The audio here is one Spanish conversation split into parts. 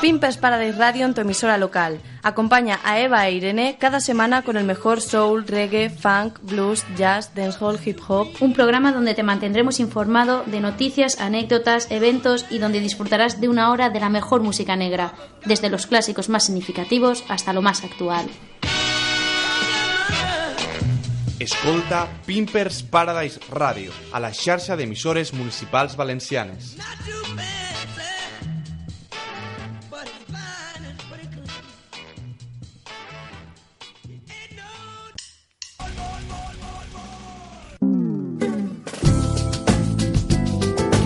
Pimpers Paradise Radio en tu emisora local. Acompaña a Eva e Irene cada semana con el mejor soul, reggae, funk, blues, jazz, dancehall, hip hop. Un programa donde te mantendremos informado de noticias, anécdotas, eventos y donde disfrutarás de una hora de la mejor música negra, desde los clásicos más significativos hasta lo más actual. Escolta Pimpers Paradise Radio a la xarxa d'emissores municipals valencianes.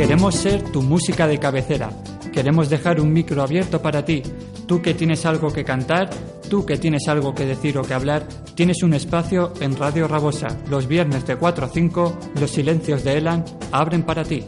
Queremos ser tu música de cabecera. Queremos dejar un micro abierto para ti. Tú que tienes algo que cantar, tú que tienes algo que decir o que hablar, tienes un espacio en Radio Rabosa. Los viernes de 4 a 5, los silencios de Elan abren para ti.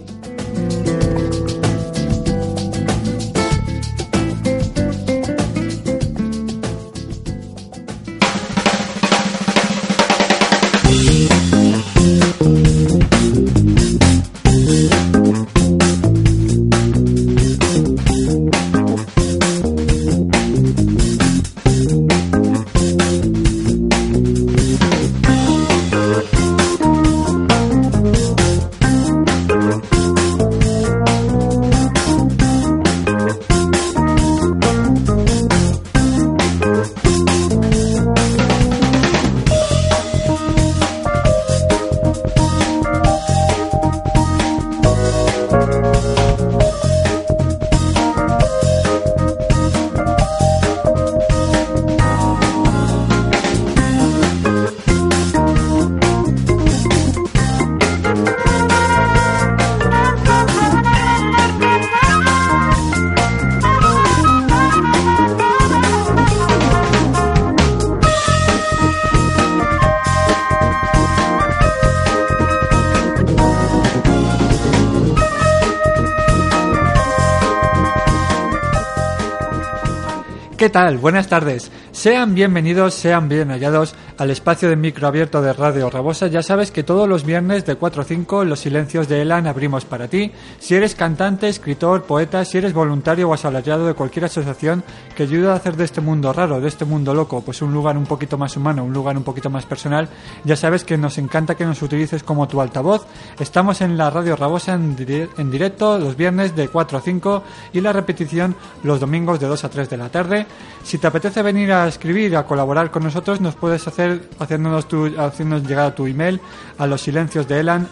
Tal? Buenas tardes. Sean bienvenidos, sean bien hallados al espacio de micro abierto de Radio Rabosa. Ya sabes que todos los viernes de 4 a 5 los silencios de Elan abrimos para ti. Si eres cantante, escritor, poeta, si eres voluntario o asalariado de cualquier asociación que ayude a hacer de este mundo raro, de este mundo loco, pues un lugar un poquito más humano, un lugar un poquito más personal, ya sabes que nos encanta que nos utilices como tu altavoz. Estamos en la Radio Rabosa en, en directo los viernes de 4 a 5 y la repetición los domingos de 2 a 3 de la tarde. Si te apetece venir a escribir, a colaborar con nosotros, nos puedes hacer haciéndonos, tu, haciéndonos llegar tu email a los silencios de elan.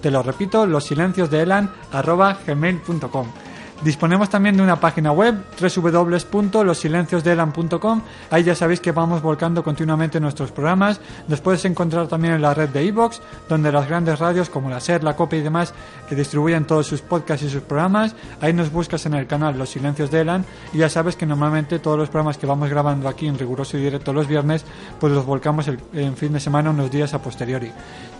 Te lo repito, los silencios de elan. Disponemos también de una página web www.losilenciosdeelan.com. Ahí ya sabéis que vamos volcando continuamente nuestros programas. Nos puedes encontrar también en la red de iVoox, donde las grandes radios como la SER, la COPE y demás que distribuyen todos sus podcasts y sus programas. Ahí nos buscas en el canal Los Silencios de Elan y ya sabes que normalmente todos los programas que vamos grabando aquí en riguroso y directo los viernes, pues los volcamos en fin de semana unos días a posteriori.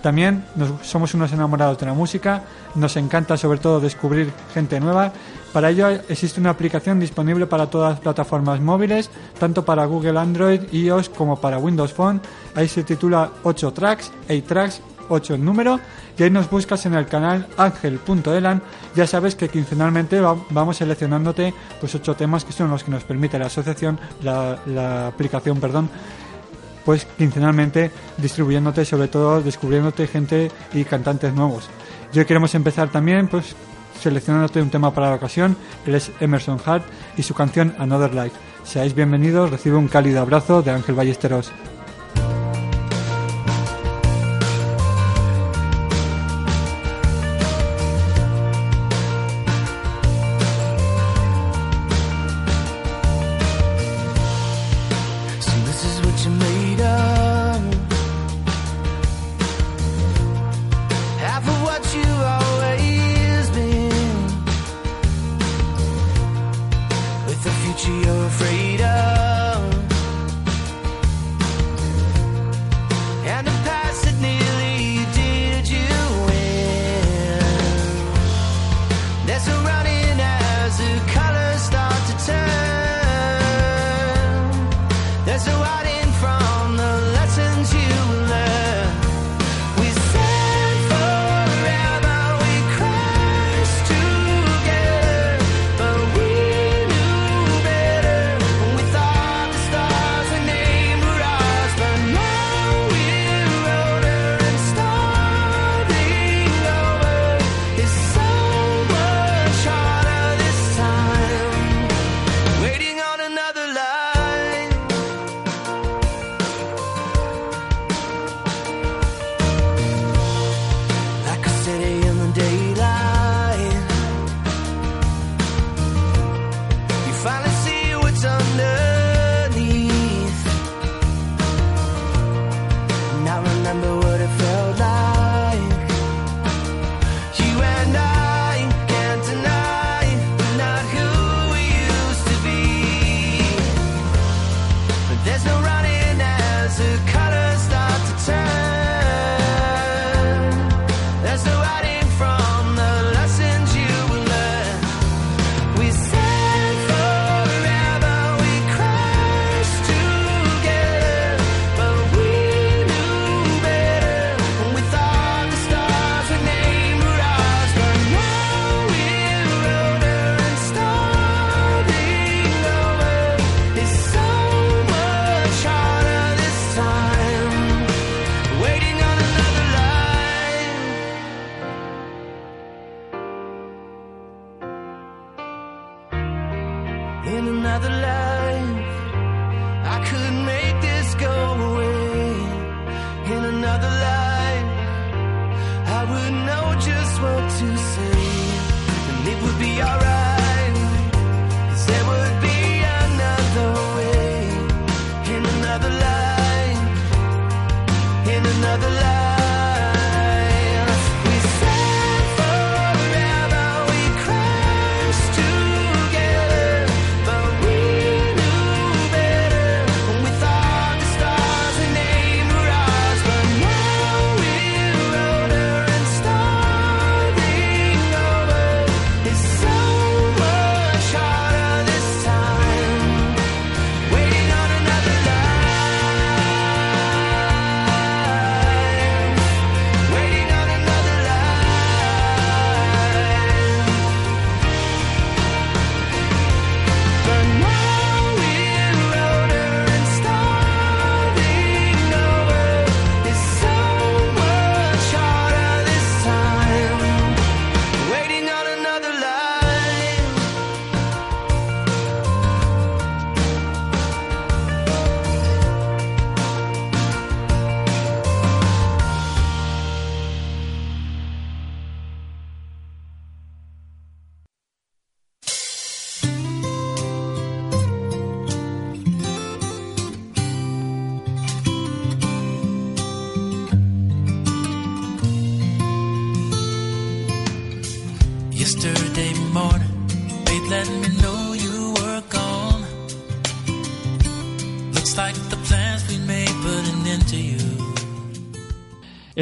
También nos- somos unos enamorados de la música, nos encanta sobre todo descubrir gente nueva. Para ello existe una aplicación disponible para todas las plataformas móviles, tanto para Google Android, iOS como para Windows Phone. Ahí se titula 8 tracks, 8 tracks, 8 en número, y ahí nos buscas en el canal angel.elan. Ya sabes que quincenalmente va- vamos seleccionándote pues 8 temas que son los que nos permite la asociación, la, aplicación, perdón, pues quincenalmente distribuyéndote, sobre todo descubriéndote gente y cantantes nuevos. Y hoy queremos empezar también, pues seleccionándote un tema para la ocasión. Él es Emerson Hart y su canción Another Life. Seáis bienvenidos, recibe un cálido abrazo de Ángel Ballesteros. What to say, and it would be alright.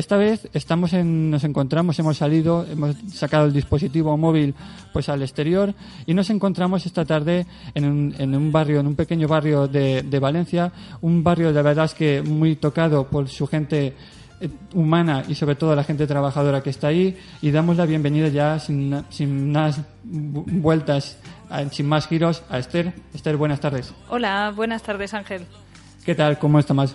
Esta vez estamos en, nos encontramos, hemos salido, hemos sacado el dispositivo móvil pues al exterior y nos encontramos esta tarde en un, en un barrio, en un pequeño barrio de, de Valencia, un barrio de verdad es que muy tocado por su gente eh, humana y sobre todo la gente trabajadora que está ahí y damos la bienvenida ya sin, sin más vu- vueltas, sin más giros a Esther. Esther, buenas tardes. Hola, buenas tardes Ángel. ¿Qué tal? ¿Cómo estás?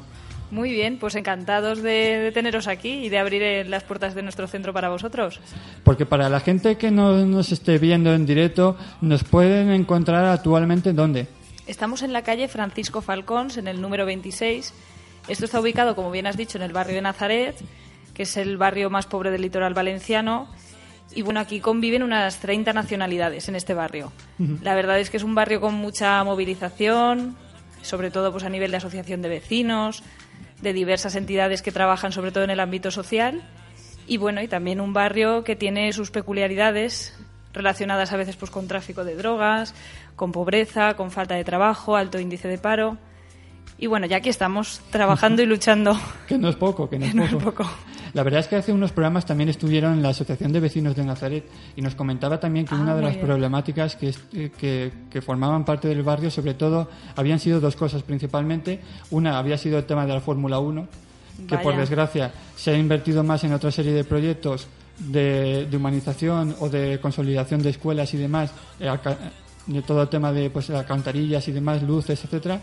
Muy bien, pues encantados de, de teneros aquí y de abrir eh, las puertas de nuestro centro para vosotros. Porque para la gente que no nos esté viendo en directo, nos pueden encontrar actualmente dónde. Estamos en la calle Francisco Falcons, en el número 26. Esto está ubicado, como bien has dicho, en el barrio de Nazaret, que es el barrio más pobre del litoral valenciano. Y bueno, aquí conviven unas 30 nacionalidades en este barrio. La verdad es que es un barrio con mucha movilización, sobre todo pues a nivel de asociación de vecinos, de diversas entidades que trabajan sobre todo en el ámbito social. Y bueno, y también un barrio que tiene sus peculiaridades relacionadas a veces pues con tráfico de drogas, con pobreza, con falta de trabajo, alto índice de paro. Y bueno, ya aquí estamos trabajando y luchando. Que no es poco, que no es Que poco. La verdad es que hace unos programas también estuvieron en la Asociación de Vecinos de Nazaret y nos comentaba también que Ah, una de las bien. problemáticas que, eh, que, que formaban parte del barrio, sobre todo, habían sido dos cosas principalmente. Una había sido el tema de la Fórmula 1, que por desgracia se ha invertido más en otra serie de proyectos de, de humanización o de consolidación de escuelas y demás, eh, de todo el tema de pues, alcantarillas y demás, luces, etcétera,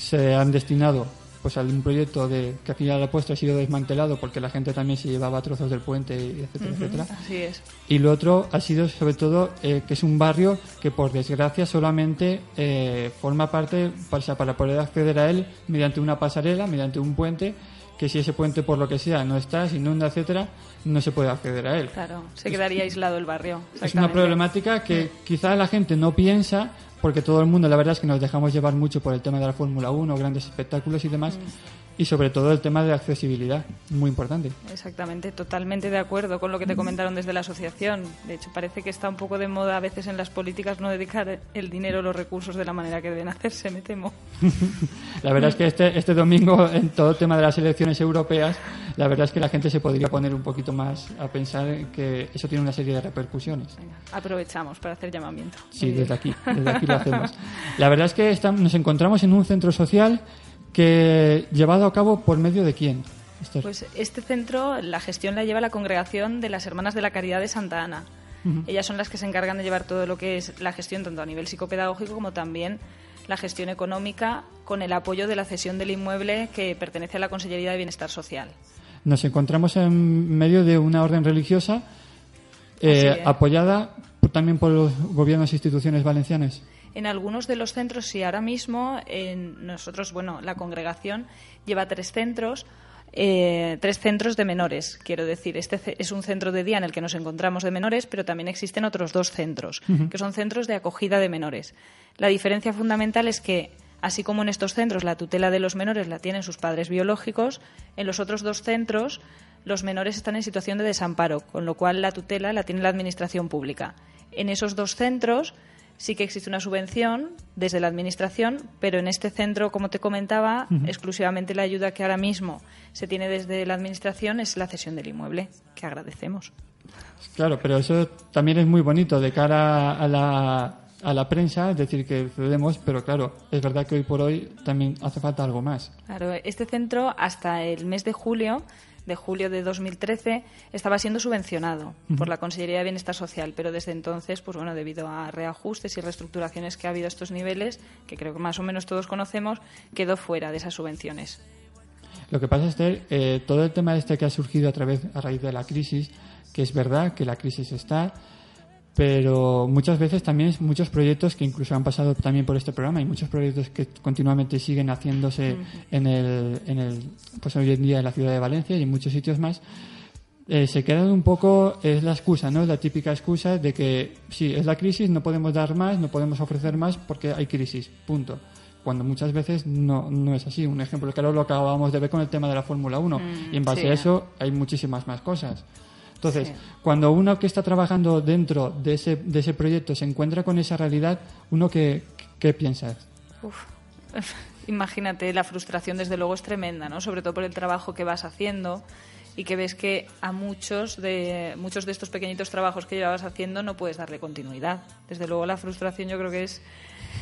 se han destinado pues a un proyecto de que aquí a la puesto ha sido desmantelado porque la gente también se llevaba trozos del puente, etcétera, etcétera. Así es. Y lo otro ha sido sobre todo eh, que es un barrio que por desgracia solamente eh, forma parte o sea, para poder acceder a él mediante una pasarela, mediante un puente, que si ese puente por lo que sea no está, se inunda, etcétera, no se puede acceder a él. Claro, se quedaría aislado el barrio. Es una problemática que quizá la gente no piensa, porque todo el mundo, la verdad es que nos dejamos llevar mucho por el tema de la Fórmula 1, grandes espectáculos y demás, y sobre todo el tema de accesibilidad, muy importante. Exactamente, totalmente de acuerdo con lo que te comentaron desde la asociación. De hecho, parece que está un poco de moda a veces en las políticas no dedicar el dinero, los recursos de la manera que deben hacerse, me temo. La verdad es que este, este domingo, en todo el tema de las elecciones europeas, la verdad es que la gente se podría poner un poquito más a pensar que eso tiene una serie de repercusiones. Venga, aprovechamos para hacer llamamiento. Sí, desde aquí, desde aquí lo hacemos. La verdad es que estam- nos encontramos en un centro social que llevado a cabo por medio de quién. Esther? Pues este centro, la gestión la lleva la congregación de las Hermanas de la Caridad de Santa Ana. Ellas son las que se encargan de llevar todo lo que es la gestión, tanto a nivel psicopedagógico como también la gestión económica, con el apoyo de la cesión del inmueble que pertenece a la Consellería de Bienestar Social. Nos encontramos en medio de una orden religiosa eh, apoyada también por los gobiernos e instituciones valencianas. En algunos de los centros, sí, ahora mismo en nosotros, bueno, la congregación lleva tres centros, eh, tres centros de menores. Quiero decir, este es un centro de día en el que nos encontramos de menores, pero también existen otros dos centros, que son centros de acogida de menores. La diferencia fundamental es que, así como en estos centros la tutela de los menores la tienen sus padres biológicos, en los otros dos centros los menores están en situación de desamparo, con lo cual la tutela la tiene la Administración pública. En esos dos centros sí que existe una subvención desde la Administración, pero en este centro, como te comentaba, exclusivamente la ayuda que ahora mismo se tiene desde la Administración es la cesión del inmueble, que agradecemos. Claro, pero eso también es muy bonito de cara a la, a la prensa, es decir, que cedemos, pero claro, es verdad que hoy por hoy también hace falta algo más. Claro, este centro hasta el mes de julio, de julio de 2013, estaba siendo subvencionado por la Consellería de Bienestar Social, pero desde entonces, pues bueno, debido a reajustes y reestructuraciones que ha habido a estos niveles, que creo que más o menos todos conocemos, quedó fuera de esas subvenciones. Lo que pasa, Esther, eh, todo el tema este que ha surgido a través a raíz de la crisis, que es verdad que la crisis está, pero muchas veces también muchos proyectos que incluso han pasado también por este programa y muchos proyectos que continuamente siguen haciéndose en el, en el pues hoy en día en la ciudad de Valencia y en muchos sitios más eh, se quedan un poco es la excusa no es la típica excusa de que sí es la crisis no podemos dar más no podemos ofrecer más porque hay crisis punto cuando muchas veces no, no es así. Un ejemplo, claro, lo acabábamos de ver con el tema de la Fórmula 1 y en base sí. a eso hay muchísimas más cosas. Entonces, Sí. cuando uno que está trabajando dentro de ese, de ese proyecto se encuentra con esa realidad, uno que, ¿qué piensa? Uf. Imagínate, la frustración desde luego es tremenda, ¿no? Sobre todo por el trabajo que vas haciendo y que ves que a muchos de muchos de estos pequeñitos trabajos que llevabas haciendo no puedes darle continuidad. Desde luego la frustración yo creo que es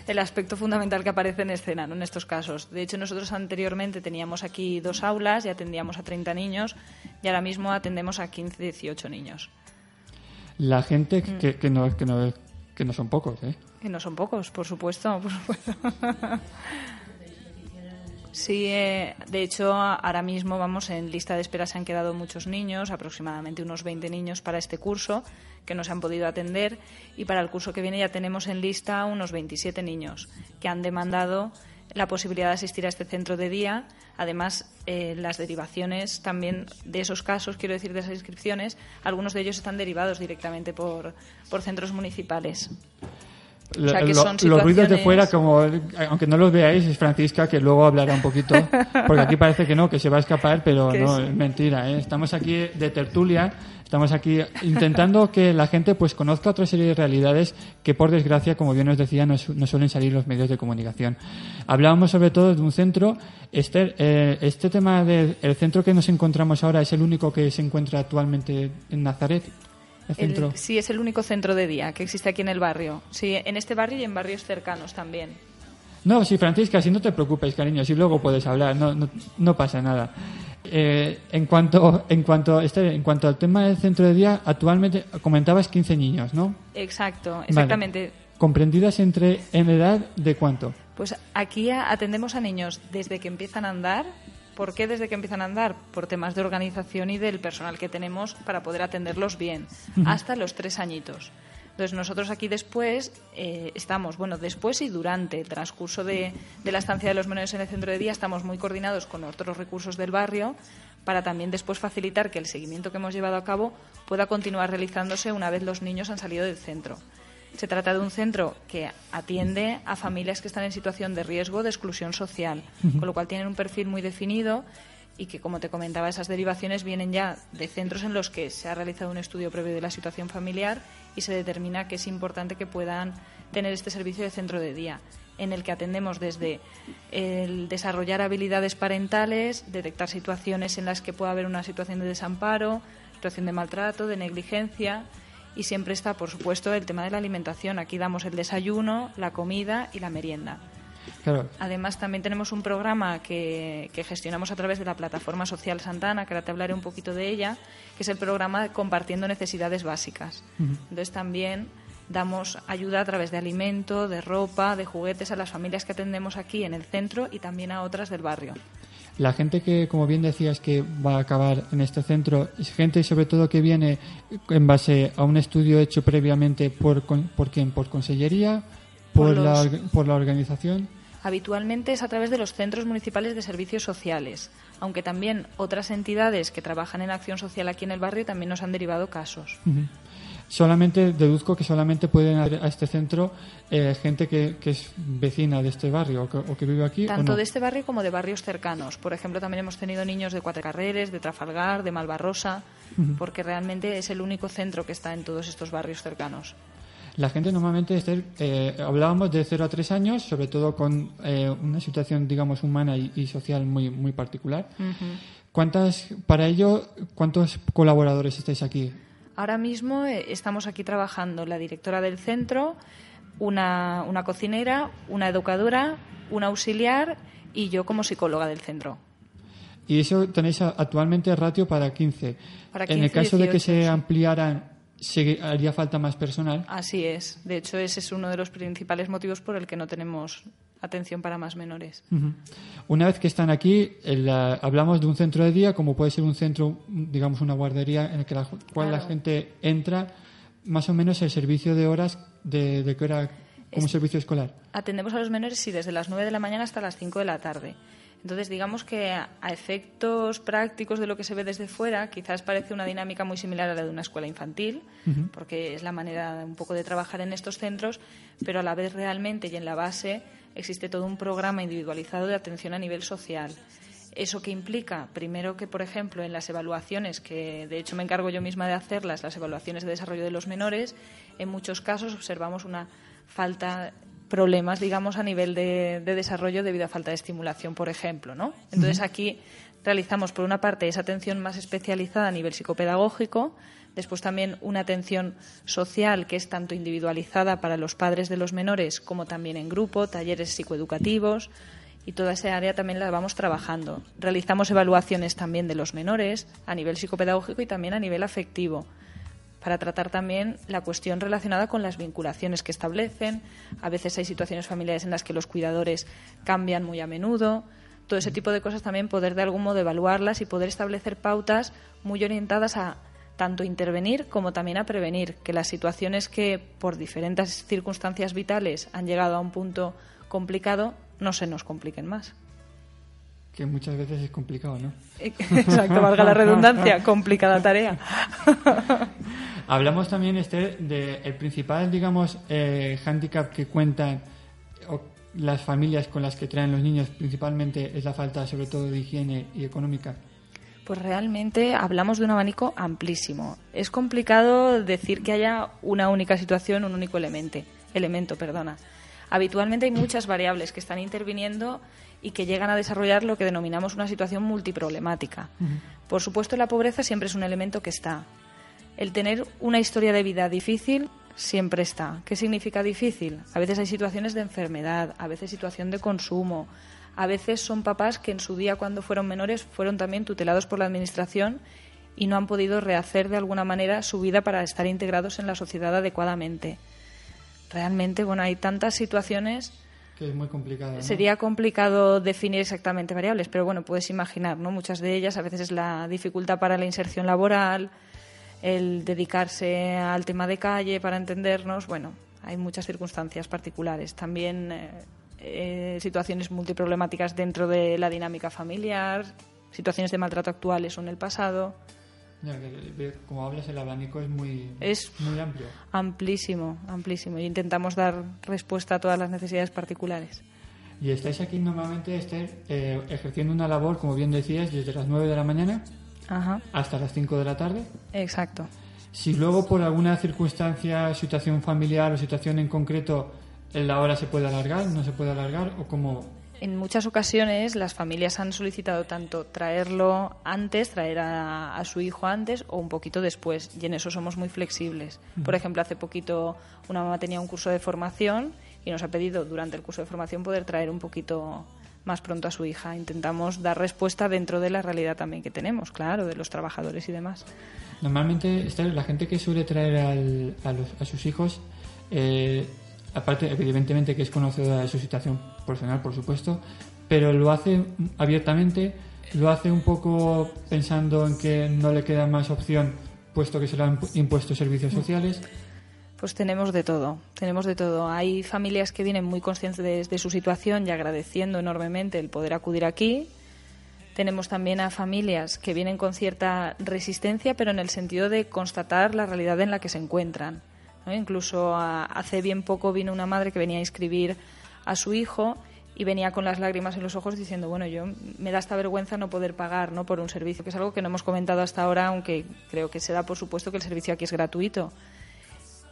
el aspecto fundamental que aparece en escena ¿no? en estos casos. De hecho, nosotros anteriormente teníamos aquí dos aulas y atendíamos a 30 niños y ahora mismo atendemos a 15, 18 niños. La gente Mm. que, que, no, que, no, que no son pocos, ¿eh? Que no son pocos, por supuesto, por supuesto. Sí, eh, de hecho, ahora mismo vamos en lista de espera, se han quedado muchos niños, aproximadamente unos 20 niños para este curso que no se han podido atender y para el curso que viene ya tenemos en lista unos 27 niños que han demandado la posibilidad de asistir a este centro de día. Además, eh, las derivaciones también de esos casos, quiero decir, de esas inscripciones, algunos de ellos están derivados directamente por, por centros municipales. O sea, que Lo- son los ruidos de fuera, como aunque no los veáis, es Francisca que luego hablará un poquito, porque aquí parece que no, que se va a escapar, pero no, es mentira. ¿eh? Estamos aquí de tertulia, estamos aquí intentando que la gente pues conozca otra serie de realidades que, por desgracia, como bien os decía, no, su- no suelen salir los medios de comunicación. Hablábamos sobre todo de un centro. Esther, eh, este tema del el centro que nos encontramos ahora es el único que se encuentra actualmente en Nazaret. El El- centro. sí, es el único centro de día que existe aquí en el barrio. Sí, en este barrio y en barrios cercanos también. No, sí, Francisca, si no te preocupes, cariño, si luego puedes hablar, no, no, no pasa nada. Eh, en cuanto, en cuanto, Esther, en cuanto al tema del centro de día, actualmente comentabas 15 niños, ¿no? Exacto, Vale. exactamente. Comprendidas entre en edad de cuánto. Pues aquí atendemos a niños desde que empiezan a andar. ¿Por qué desde que empiezan a andar? Por temas de organización y del personal que tenemos para poder atenderlos bien, hasta los tres añitos. Entonces nosotros aquí después eh, estamos, bueno, después y durante el transcurso de, de la estancia de los menores en el centro de día estamos muy coordinados con otros recursos del barrio para también después facilitar que el seguimiento que hemos llevado a cabo pueda continuar realizándose una vez los niños han salido del centro. Se trata de un centro que atiende a familias que están en situación de riesgo de exclusión social, con lo cual tienen un perfil muy definido y que, como te comentaba, esas derivaciones vienen ya de centros en los que se ha realizado un estudio previo de la situación familiar y se determina que es importante que puedan tener este servicio de centro de día, en el que atendemos desde el desarrollar habilidades parentales, detectar situaciones en las que pueda haber una situación de desamparo, situación de maltrato, de negligencia y siempre está, por supuesto, el tema de la alimentación. Aquí damos el desayuno, la comida y la merienda. Claro, Además, también tenemos un programa que, que gestionamos a través de la plataforma social Santana, que ahora te hablaré un poquito de ella, que es el programa Compartiendo Necesidades Básicas. Entonces, también damos ayuda a través de alimento, de ropa, de juguetes a las familias que atendemos aquí en el centro y también a otras del barrio. La gente que, como bien decías, que va a acabar en este centro, es gente sobre todo que viene en base a un estudio hecho previamente por, por quién, por consellería, por, Por la, los- por la organización. Habitualmente es a través de los centros municipales de servicios sociales, aunque también otras entidades que trabajan en acción social aquí en el barrio también nos han derivado casos. Solamente deduzco que solamente pueden ir a este centro eh, gente que, que es vecina de este barrio o que, o que vive aquí. ¿o Tanto no? de este barrio como de barrios cercanos. Por ejemplo, también hemos tenido niños de Cuatro Carreres, de Trafalgar, de Malvarrosa, porque realmente es el único centro que está en todos estos barrios cercanos. La gente normalmente, Esther, eh, hablábamos de 0 a 3 años, sobre todo con eh, una situación, digamos, humana y, y social muy, muy particular. ¿Cuántas, para ello, cuántos colaboradores estáis aquí? Ahora mismo eh, estamos aquí trabajando la directora del centro, una, una cocinera, una educadora, una auxiliar y yo como psicóloga del centro. Y eso tenéis actualmente ratio para 15. Para en el 15, caso de que 18, se ampliaran, ¿se haría falta más personal? Así es. De hecho, ese es uno de los principales motivos por el que no tenemos atención para más menores. Ujú. Una vez que están aquí, el, la- hablamos de un centro de día, como puede ser un centro, digamos, una guardería en el que la cual la Claro. gente entra, más o menos el servicio de horas de, de que hora, como Es- servicio escolar. Atendemos a los menores, sí, desde las 9 de la mañana hasta las 5 de la tarde. Entonces, digamos que a a efectos prácticos de lo que se ve desde fuera, quizás parece una dinámica muy similar a la de una escuela infantil, porque es la manera un poco de trabajar en estos centros, pero a la vez realmente y en la base existe todo un programa individualizado de atención a nivel social. ¿Eso que implica? Primero que, por ejemplo, en las evaluaciones, que de hecho me encargo yo misma de hacerlas, las evaluaciones de desarrollo de los menores, en muchos casos observamos una falta problemas, digamos, a nivel de, de desarrollo debido a falta de estimulación, por ejemplo, ¿no? Entonces aquí realizamos, por una parte, esa atención más especializada a nivel psicopedagógico, después también una atención social que es tanto individualizada para los padres de los menores como también en grupo, talleres psicoeducativos y toda esa área también la vamos trabajando. Realizamos evaluaciones también de los menores a nivel psicopedagógico y también a nivel afectivo para tratar también la cuestión relacionada con las vinculaciones que establecen. A veces hay situaciones familiares en las que los cuidadores cambian muy a menudo. Todo ese tipo de cosas también poder de algún modo evaluarlas y poder establecer pautas muy orientadas a tanto intervenir como también a prevenir que las situaciones que por diferentes circunstancias vitales han llegado a un punto complicado no se nos compliquen más. Que muchas veces es complicado, ¿no? Exacto, valga la redundancia, complicada tarea. Hablamos también, Esther, de el principal, digamos, eh, hándicap que cuentan o las familias con las que traen los niños, principalmente es la falta, sobre todo, de higiene y económica. Pues realmente hablamos de un abanico amplísimo. Es complicado decir que haya una única situación, un único elemento, elemento, perdona. Habitualmente hay muchas variables que están interviniendo y que llegan a desarrollar lo que denominamos una situación multiproblemática. Por supuesto, la pobreza siempre es un elemento que está. El tener una historia de vida difícil siempre está. ¿Qué significa difícil? A veces hay situaciones de enfermedad, a veces situación de consumo, a veces son papás que en su día cuando fueron menores fueron también tutelados por la administración y no han podido rehacer de alguna manera su vida para estar integrados en la sociedad adecuadamente. Realmente, bueno, hay tantas situaciones Que es muy complicado. ¿no? Sería complicado definir exactamente variables, pero bueno, puedes imaginar, ¿no? Muchas de ellas a veces es la dificultad para la inserción laboral, el dedicarse al tema de calle para entendernos, bueno, hay muchas circunstancias particulares. También eh, eh, situaciones multiproblemáticas dentro de la dinámica familiar, situaciones de maltrato actuales o en el pasado. Ya como hablas, el abanico es muy, Es- muy amplio. Amplísimo, amplísimo. Y intentamos dar respuesta a todas las necesidades particulares. Y estáis aquí normalmente, Esther, eh, ejerciendo una labor, como bien decías, desde las 9 de la mañana Ajá, hasta las 5 de la tarde. exacto. Si luego por alguna circunstancia, situación familiar o situación en concreto, la hora se puede alargar, no se puede alargar, o como En muchas ocasiones las familias han solicitado tanto traerlo antes, traer a, a su hijo antes o un poquito después y en eso somos muy flexibles. Por ejemplo, hace poquito una mamá tenía un curso de formación y nos ha pedido durante el curso de formación poder traer un poquito más pronto a su hija. Intentamos dar respuesta dentro de la realidad también que tenemos, claro, de los trabajadores y demás. Normalmente, la gente que suele traer al- a, los- a sus hijos, eh, aparte, evidentemente, que es conocedora de su situación personal, por supuesto, pero lo hace abiertamente, lo hace un poco pensando en que no le queda más opción, puesto que se le han impu- impuesto servicios sociales. Pues tenemos de todo, tenemos de todo. Hay familias que vienen muy conscientes de su situación y agradeciendo enormemente el poder acudir aquí. Tenemos también a familias que vienen con cierta resistencia, pero en el sentido de constatar la realidad en la que se encuentran. ¿No? Incluso a- hace bien poco vino una madre que venía a inscribir a su hijo y venía con las lágrimas en los ojos diciendo, bueno, yo me da esta vergüenza no poder pagar ¿no? por un servicio, que es algo que no hemos comentado hasta ahora, aunque creo que se da por supuesto que el servicio aquí es gratuito.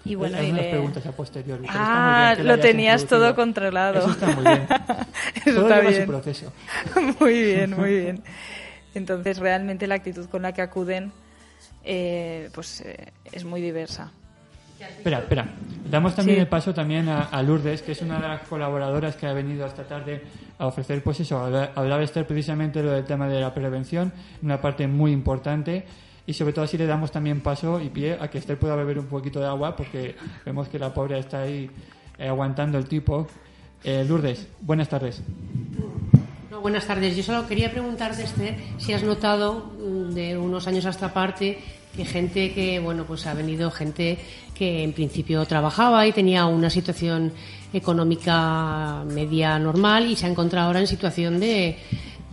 Y bueno, Hay y unas le- preguntas a posteriori. pero está muy Ah, bien lo tenías todo controlado. Eso está muy bien. Eso todo está lleva bien. su proceso. muy bien, muy bien. Entonces, realmente la actitud con la que acuden eh, pues eh, es muy diversa. Espera, espera. Damos también Sí. el paso también a, a Lourdes, que es una de las colaboradoras que ha venido esta tarde a ofrecer, pues eso, a hablar- Esther precisamente lo del tema de la prevención, una parte muy importante. Y sobre todo así le damos también paso y pie a que Esther pueda beber un poquito de agua, porque vemos que la pobre está ahí eh, aguantando el tipo. Eh, Lourdes, buenas tardes. Buenas tardes. Yo solo quería preguntarte, Esther, si has notado mm, de unos años a esta parte que gente que, bueno, pues ha venido gente que en principio trabajaba y tenía una situación económica media normal y se ha encontrado ahora en situación de,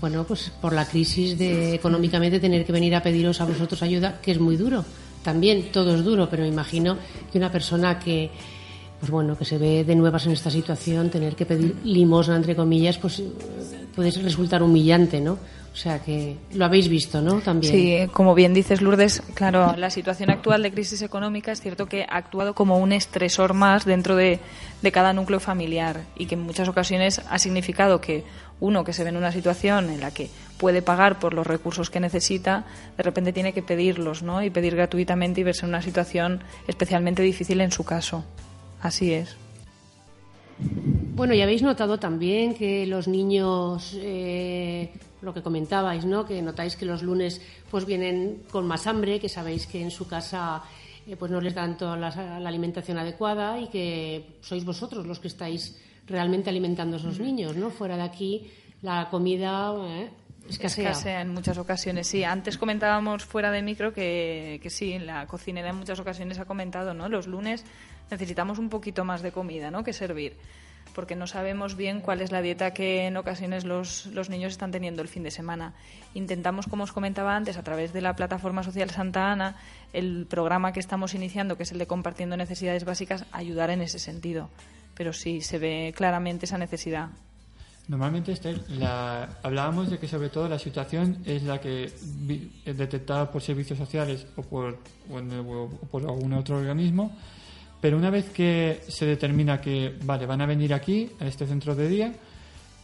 bueno, pues por la crisis de económicamente tener que venir a pediros a vosotros ayuda, que es muy duro. También todo es duro, pero me imagino que una persona que pues bueno, que se ve de nuevas en esta situación, tener que pedir limosna, entre comillas, pues puede resultar humillante, ¿no? O sea que lo habéis visto, ¿no? También. Sí, como bien dices, Lourdes, claro, la situación actual de crisis económica es cierto que ha actuado como un estresor más dentro de, de cada núcleo familiar y que en muchas ocasiones ha significado que uno que se ve en una situación en la que puede pagar por los recursos que necesita, de repente tiene que pedirlos, ¿no? Y pedir gratuitamente y verse en una situación especialmente difícil en su caso. Así es. Bueno, y habéis notado también que los niños, eh, lo que comentabais, ¿no? Que notáis que los lunes pues vienen con más hambre, que sabéis que en su casa eh, pues no les dan toda la, la alimentación adecuada y que sois vosotros los que estáis realmente alimentando a esos niños, ¿no? Fuera de aquí la comida eh, escasea. Escasea en muchas ocasiones, sí. Antes comentábamos fuera de micro que, que sí, la cocinera en muchas ocasiones ha comentado, ¿no? Los lunes necesitamos un poquito más de comida, ¿no? Que servir. Porque no sabemos bien cuál es la dieta que en ocasiones los, los niños están teniendo el fin de semana. Intentamos, como os comentaba antes, a través de la plataforma social Santa Ana, el programa que estamos iniciando, que es el de compartiendo necesidades básicas, ayudar en ese sentido. Pero sí, se ve claramente esa necesidad. Normalmente, Esther, la- hablábamos de que sobre todo la situación es la que es detectada por servicios sociales o por, o por algún otro organismo, pero una vez que se determina que vale van a venir aquí a este centro de día,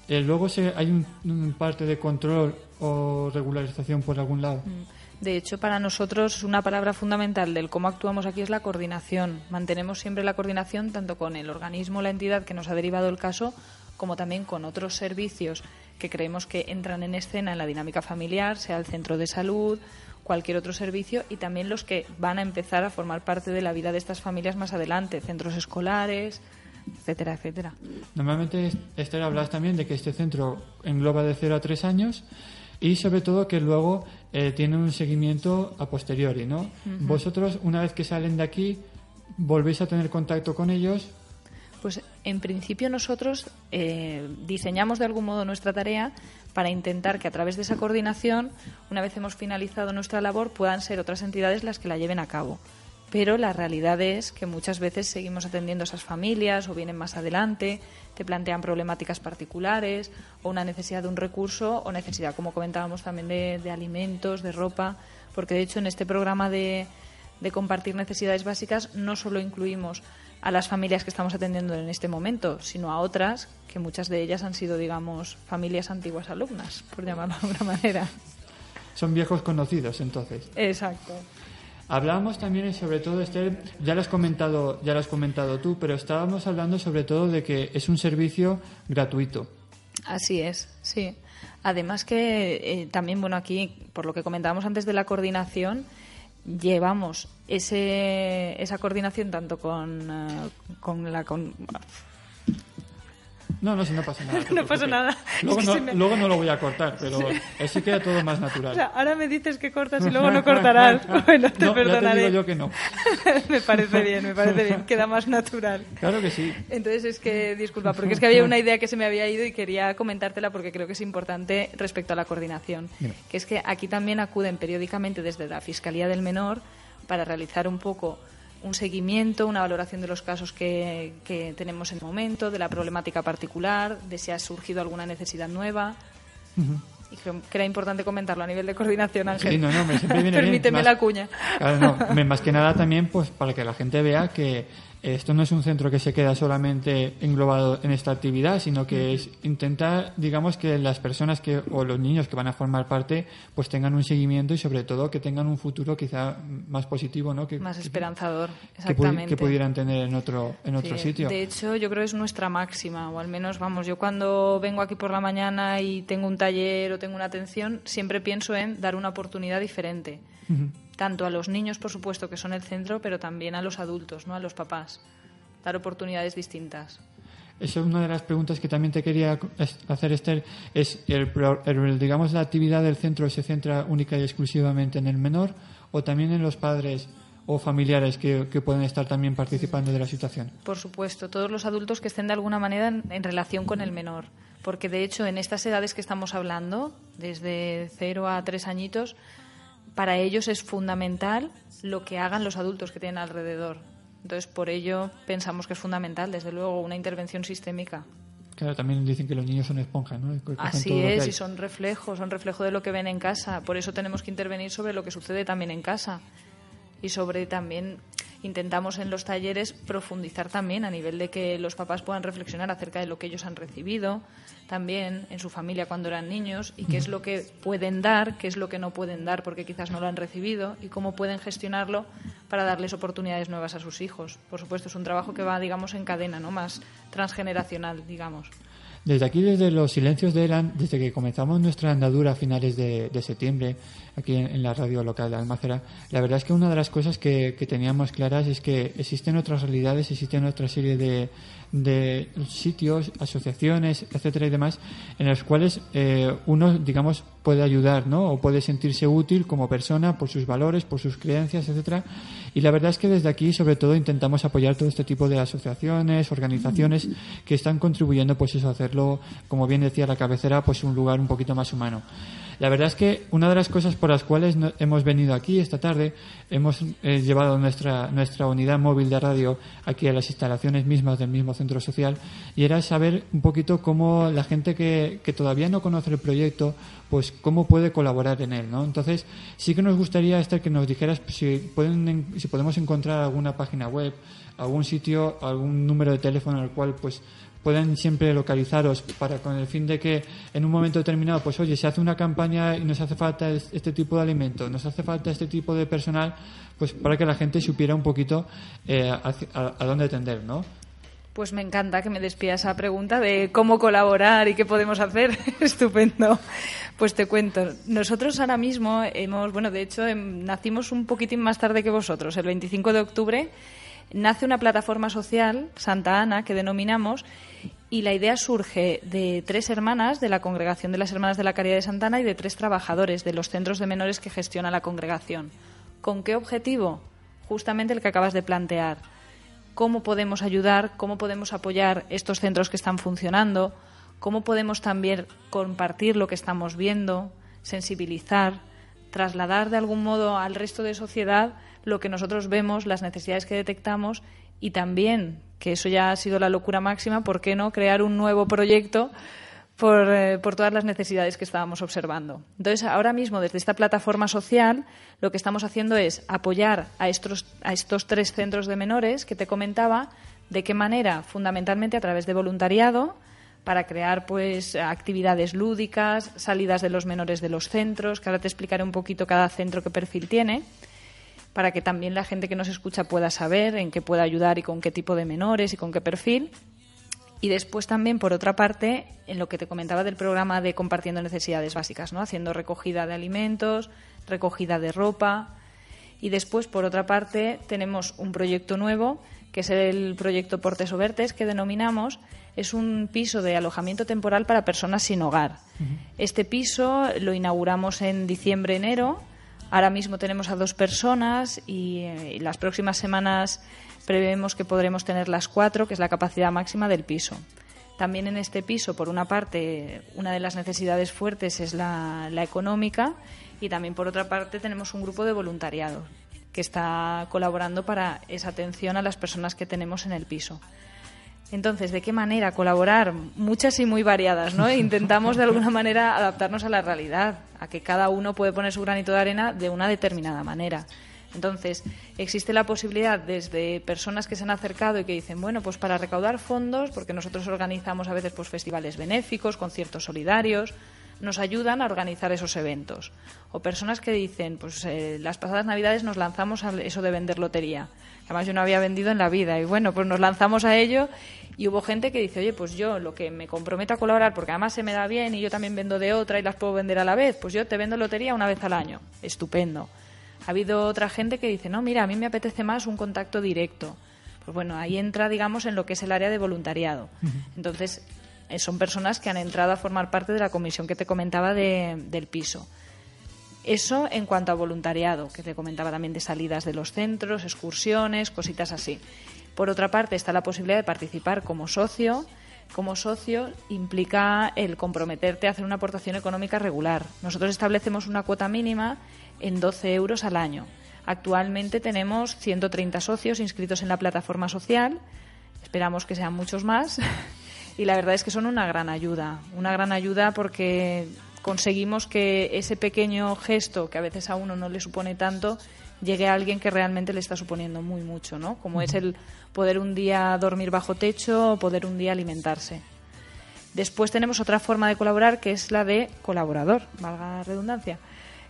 eh, luego se, hay un, un parte de control o regularización por algún lado. De hecho, para nosotros una palabra fundamental del cómo actuamos aquí es la coordinación. Mantenemos siempre la coordinación tanto con el organismo, la entidad que nos ha derivado el caso, como también con otros servicios que creemos que entran en escena en la dinámica familiar, sea el centro de salud, cualquier otro servicio, y también los que van a empezar a formar parte de la vida de estas familias más adelante, centros escolares, etcétera, etcétera. Normalmente, Esther, hablas también de que este centro engloba de 0 a 3 años y sobre todo que luego eh, tiene un seguimiento a posteriori, ¿no? Vosotros, una vez que salen de aquí, volvéis a tener contacto con ellos. Pues en principio nosotros eh, diseñamos de algún modo nuestra tarea para intentar que a través de esa coordinación, una vez hemos finalizado nuestra labor, puedan ser otras entidades las que la lleven a cabo. Pero la realidad es que muchas veces seguimos atendiendo a esas familias o vienen más adelante, te plantean problemáticas particulares o una necesidad de un recurso o necesidad, como comentábamos, también de, alimentos, de ropa, porque de hecho en este programa de compartir necesidades básicas no solo incluimos a las familias que estamos atendiendo en este momento, sino a otras que muchas de ellas han sido, digamos, familias antiguas alumnas, por llamarlo de alguna manera. Son viejos conocidos, entonces. Exacto. Hablábamos también, sobre todo, Esther, ya lo has comentado, ya lo has comentado tú, pero estábamos hablando sobre todo de que es un servicio gratuito. Así es, sí. Además que eh, también, bueno, aquí, por lo que comentábamos antes de la coordinación, llevamos ese, esa coordinación tanto con, eh, con la... Con, No, no, si no pasa nada. No pasa nada. Luego, Es que no, se me- luego no lo voy a cortar, pero así queda todo más O sea, natural. ahora me dices que cortas y luego no cortarás. Bueno, te No, ya te perdonaré. digo yo que no. me parece bien, me parece bien. Queda más natural. Claro que sí. Entonces es que, disculpa, porque es que había una idea que se me había ido y quería comentártela porque creo que es importante respecto a la coordinación. Que es que aquí también acuden periódicamente desde la Fiscalía del Menor para realizar un poco un seguimiento, una valoración de los casos que, que tenemos en el momento, de la problemática particular, de si ha surgido alguna necesidad nueva. Y creo que era importante comentarlo a nivel de coordinación, Ángel. Sí, no, no, me viene bien. Permíteme Más- la cuña. Claro, no, me- más que nada también pues para que la gente vea que esto no es un centro que se queda solamente englobado en esta actividad, sino que es intentar, digamos, que las personas que o los niños que van a formar parte pues tengan un seguimiento y sobre todo que tengan un futuro quizá más positivo, ¿no? Que, Más que- esperanzador, que, exactamente. que pudieran tener en otro en otro Sí, sitio. De hecho, yo creo que es nuestra máxima, o al menos, vamos, yo cuando vengo aquí por la mañana y tengo un taller o tengo una atención, siempre pienso en dar una oportunidad diferente. Ujú. Tanto a los niños, por supuesto, que son el centro, pero también a los adultos, ¿no? A los papás. Dar oportunidades distintas. Esa es una de las preguntas que también te quería hacer, Esther. Es, el, el- digamos, la actividad del centro se centra única y exclusivamente en el menor o también en los padres o familiares que, que pueden estar también participando de la situación. Por supuesto, todos los adultos que estén de alguna manera en, en relación con el menor. Porque de hecho, en estas edades que estamos hablando, desde cero a tres añitos, para ellos es fundamental lo que hagan los adultos que tienen alrededor. Entonces, por ello pensamos que es fundamental, desde luego, una intervención sistémica. Claro, también dicen que los niños son esponjas, ¿no? Que Así es, y son reflejos, son reflejo de lo que ven en casa. Por eso tenemos que intervenir sobre lo que sucede también en casa. Y sobre también intentamos en los talleres profundizar también a nivel de que los papás puedan reflexionar acerca de lo que ellos han recibido, también en su familia cuando eran niños, y qué es lo que pueden dar, qué es lo que no pueden dar porque quizás no lo han recibido, y cómo pueden gestionarlo para darles oportunidades nuevas a sus hijos. Por supuesto, es un trabajo que va, digamos, en cadena, ¿no? Más transgeneracional, digamos. Desde aquí, desde los silencios de Eran, desde que comenzamos nuestra andadura a finales de, de septiembre, aquí en, la radio local de Almácera, la verdad es que una de las cosas que, teníamos claras es que existen otras realidades, existen otra serie de, sitios, asociaciones, etcétera y demás, en los cuales eh, uno, digamos, puede ayudar, ¿no? O puede sentirse útil como persona por sus valores, por sus creencias, etcétera. Y la verdad es que desde aquí, sobre todo, intentamos apoyar todo este tipo de asociaciones, organizaciones que están contribuyendo, pues eso, a como bien decía la cabecera, pues un lugar un poquito más humano. La verdad es que una de las cosas por las cuales no- hemos venido aquí esta tarde, hemos eh, llevado nuestra, nuestra unidad móvil de radio aquí a las instalaciones mismas del mismo centro social y era saber un poquito cómo la gente que, que todavía no conoce el proyecto, pues cómo puede colaborar en él, ¿no? Entonces, sí que nos gustaría, Esther, que nos dijeras si, pueden, en- si podemos encontrar alguna página web, algún sitio, algún número de teléfono al cual, pues, puedan siempre localizaros para con el fin de que en un momento determinado, pues oye, se hace una campaña y nos hace falta es- este tipo de alimentos, nos hace falta este tipo de personal, pues para que la gente supiera un poquito eh, a, a dónde tender, ¿no? Pues me encanta que me despida esa pregunta de cómo colaborar y qué podemos hacer. Estupendo. Pues te cuento. Nosotros ahora mismo hemos, bueno, de hecho, em, nacimos un poquitín más tarde que vosotros. El 25 de octubre nace una plataforma social, Santa Ana, que denominamos, y la idea surge de tres hermanas de la Congregación de las Hermanas de la Caridad de Santa Ana y de tres trabajadores de los centros de menores que gestiona la congregación. ¿Con qué objetivo? Justamente el que acabas de plantear cómo podemos ayudar, cómo podemos apoyar estos centros que están funcionando, cómo podemos también compartir lo que estamos viendo, sensibilizar, trasladar de algún modo al resto de sociedad lo que nosotros vemos, las necesidades que detectamos y también, que eso ya ha sido la locura máxima, ¿por qué no crear un nuevo proyecto por, eh, por todas las necesidades que estábamos observando. Entonces, ahora mismo, desde esta plataforma social, lo que estamos haciendo es apoyar a estos, a estos tres centros de menores que te comentaba, de qué manera, fundamentalmente a través de voluntariado, para crear pues actividades lúdicas, salidas de los menores de los centros, que ahora te explicaré un poquito cada centro qué perfil tiene, para que también la gente que nos escucha pueda saber en qué puede ayudar y con qué tipo de menores y con qué perfil. Y después también, por otra parte, en lo que te comentaba del programa de compartiendo necesidades básicas, ¿no? Haciendo recogida de alimentos, recogida de ropa Y después, por otra parte, tenemos un proyecto nuevo, que es el proyecto Portes Obertes, que denominamos. Es un piso de alojamiento temporal para personas sin hogar. Este piso lo inauguramos en diciembre-enero. Ahora mismo tenemos a dos personas y, eh, y las próximas semanas prevemos que podremos tener las cuatro, que es la capacidad máxima del piso. También en este piso, por una parte, una de las necesidades fuertes es la, la económica y también por otra parte tenemos un grupo de voluntariado que está colaborando para esa atención a las personas que tenemos en el piso. Entonces, ¿de qué manera colaborar? Muchas y muy variadas, ¿no? Intentamos de alguna manera adaptarnos a la realidad, a que cada uno puede poner su granito de arena de una determinada manera. Entonces, existe la posibilidad desde personas que se han acercado y que dicen, bueno, pues para recaudar fondos, porque nosotros organizamos a veces pues festivales benéficos, conciertos solidarios, nos ayudan a organizar esos eventos. O personas que dicen, pues eh, las pasadas Navidades nos lanzamos a eso de vender lotería. Además yo no había vendido en la vida y bueno, pues nos lanzamos a ello y hubo gente que dice, oye, pues yo lo que me comprometo a colaborar, porque además se me da bien y yo también vendo de otra y las puedo vender a la vez, pues yo te vendo lotería una vez al año. Estupendo. Ha habido otra gente que dice, no, mira, a mí me apetece más un contacto directo. Pues bueno, ahí entra, digamos, en lo que es el área de voluntariado. Entonces, son personas que han entrado a formar parte de la comisión que te comentaba de- del piso. Eso en cuanto a voluntariado, que te comentaba también de salidas de los centros, excursiones, cositas así. Por otra parte, está la posibilidad de participar como socio. Como socio implica el comprometerte a hacer una aportación económica regular. Nosotros establecemos una cuota mínima en 12 euros al año. Actualmente tenemos 130 socios inscritos en la plataforma social. Esperamos que sean muchos más. Y la verdad es que son una gran ayuda. Una gran ayuda porque conseguimos que ese pequeño gesto que a veces a uno no le supone tanto llegue a alguien que realmente le está suponiendo muy mucho, ¿no? Como es el poder un día dormir bajo techo o poder un día alimentarse. Después tenemos otra forma de colaborar que es la de colaborador, valga la redundancia.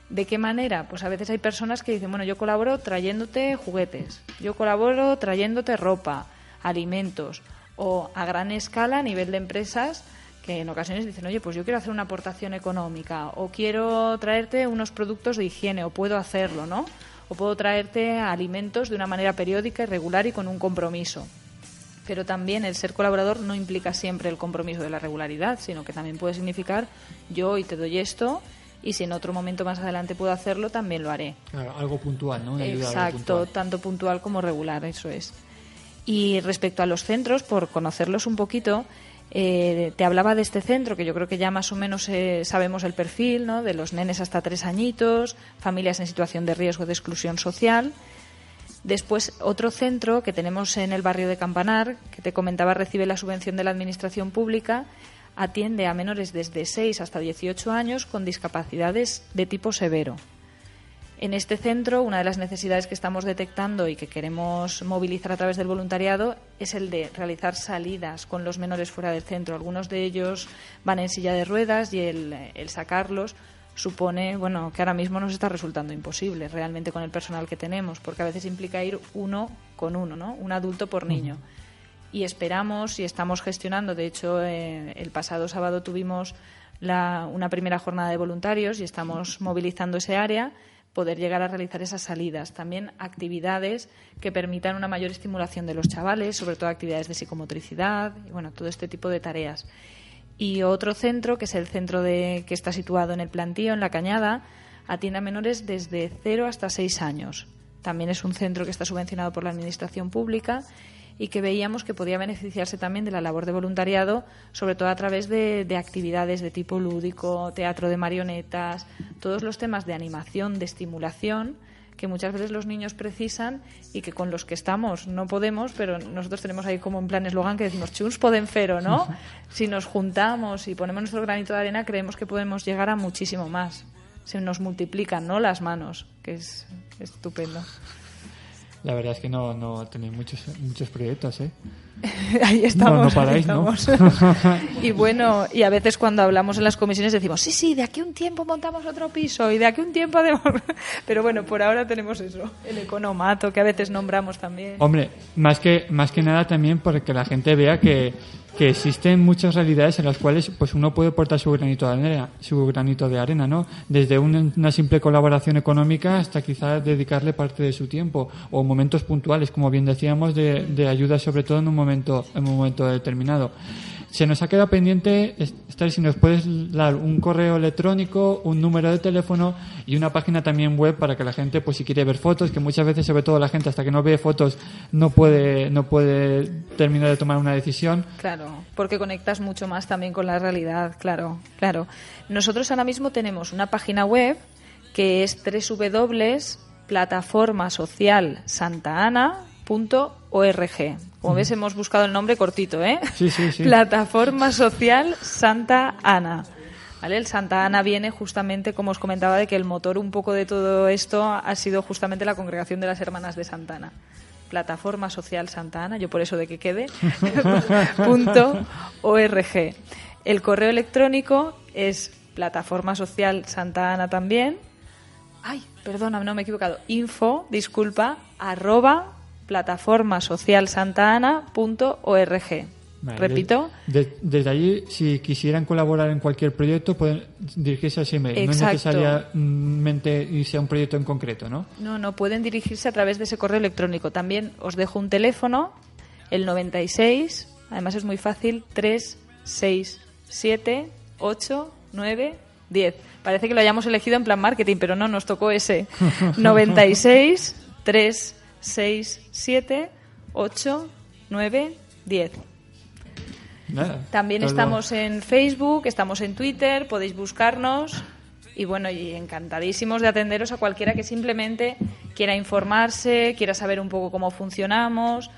¿De qué manera? Pues a veces hay personas que dicen, bueno, yo colaboro trayéndote juguetes, yo colaboro trayéndote ropa, alimentos, o a gran escala a nivel de empresas que en ocasiones dicen, oye, pues yo quiero hacer una aportación económica, o quiero traerte unos productos de higiene, o puedo hacerlo, ¿no? O puedo traerte alimentos de una manera periódica y regular y con un compromiso pero también el ser colaborador no implica siempre el compromiso de la regularidad, sino que también puede significar yo hoy te doy esto y si en otro momento más adelante puedo hacerlo, también lo haré. Claro, algo puntual, ¿no? Ayuda Exacto, puntual. tanto puntual como regular, eso es. Y respecto a los centros, por conocerlos un poquito, eh, te hablaba de este centro, que yo creo que ya más o menos eh, sabemos el perfil, ¿no? De los nenes hasta tres añitos, familias en situación de riesgo de exclusión social. Después, otro centro que tenemos en el barrio de Campanar, que te comentaba recibe la subvención de la Administración Pública, atiende a menores desde 6 hasta 18 años con discapacidades de tipo severo. En este centro, una de las necesidades que estamos detectando y que queremos movilizar a través del voluntariado es el de realizar salidas con los menores fuera del centro. Algunos de ellos van en silla de ruedas y el, el sacarlos supone, bueno, que ahora mismo nos está resultando imposible realmente con el personal que tenemos, porque a veces implica ir uno con uno, ¿no? Un adulto por niño. Y esperamos y estamos gestionando, de hecho, eh, el pasado sábado tuvimos la- una primera jornada de voluntarios y estamos movilizando ese área poder llegar a realizar esas salidas. También actividades que permitan una mayor estimulación de los chavales, sobre todo actividades de psicomotricidad y bueno, todo este tipo de tareas. Y otro centro, que es el centro de, que está situado en el plantío, en la Cañada, atiende a menores desde 0 hasta 6 años. También es un centro que está subvencionado por la Administración Pública y que veíamos que podía beneficiarse también de la labor de voluntariado, sobre todo a través de, de actividades de tipo lúdico, teatro de marionetas, todos los temas de animación, de estimulación que muchas veces los niños precisan y que con los que estamos no podemos, pero nosotros tenemos ahí como en plan eslogan que decimos chuns poden fero, ¿no? Si nos juntamos y ponemos nuestro granito de arena, creemos que podemos llegar a muchísimo más. Se nos multiplican, ¿no? Las manos, que es estupendo. La verdad es que no, no tenéis muchos, muchos proyectos, ¿eh? ahí estamos. No, paráis, ¿no? y bueno, y a veces cuando hablamos en las comisiones decimos, sí, sí, de aquí un tiempo montamos otro piso y de aquí un tiempo hacemos... Pero bueno, por ahora tenemos eso, el economato que a veces nombramos también. Hombre, más que, más que nada también porque la gente vea que, que existen muchas realidades en las cuales pues uno puede aportar su granito de arena, su granito de arena, ¿no? Desde un- una simple colaboración económica hasta quizás dedicarle parte de su tiempo o momentos puntuales, como bien decíamos, de, de ayuda sobre todo en un momento, en un momento determinado. Se nos ha quedado pendiente, estar si nos puedes dar un correo electrónico, un número de teléfono y una página también web para que la gente, pues si quiere ver fotos, que muchas veces, sobre todo la gente, hasta que no ve fotos, no puede, no puede terminar de tomar una decisión. Claro, porque conectas mucho más también con la realidad, claro, claro. Nosotros ahora mismo tenemos una página web que es www.plataformasocialsantaana.org. Como ves, hemos buscado el nombre cortito, ¿eh? Sí, sí, sí. Plataforma Social Santa Ana. ¿Vale? El Santa Ana viene justamente, como os comentaba, de que el motor un poco de todo esto ha sido justamente la congregación de las hermanas de Santa Ana. Plataforma Social Santa Ana, yo por eso de que quede, punto org. El correo electrónico es plataforma social Santa Ana también. Ay, perdona, no me he equivocado. Info, disculpa, arroba plataforma social Vale, Repito. de- de- desde allí, si quisieran colaborar en cualquier proyecto, pueden dirigirse a ese email. No es necesariamente irse a un proyecto en concreto, ¿no? No, no, pueden dirigirse a través de ese correo electrónico. También os dejo un teléfono, el 96, además es muy fácil, 3, 6, 7, 8, 9, 10. Parece que lo hayamos elegido en plan marketing, pero no, nos tocó ese. 96, 3, 6, 7, 8, 9, 10. Nada, También todo- estamos en Facebook, estamos en Twitter, podéis buscarnos y bueno, y encantadísimos de atenderos a cualquiera que simplemente quiera informarse, quiera saber un poco cómo funcionamos.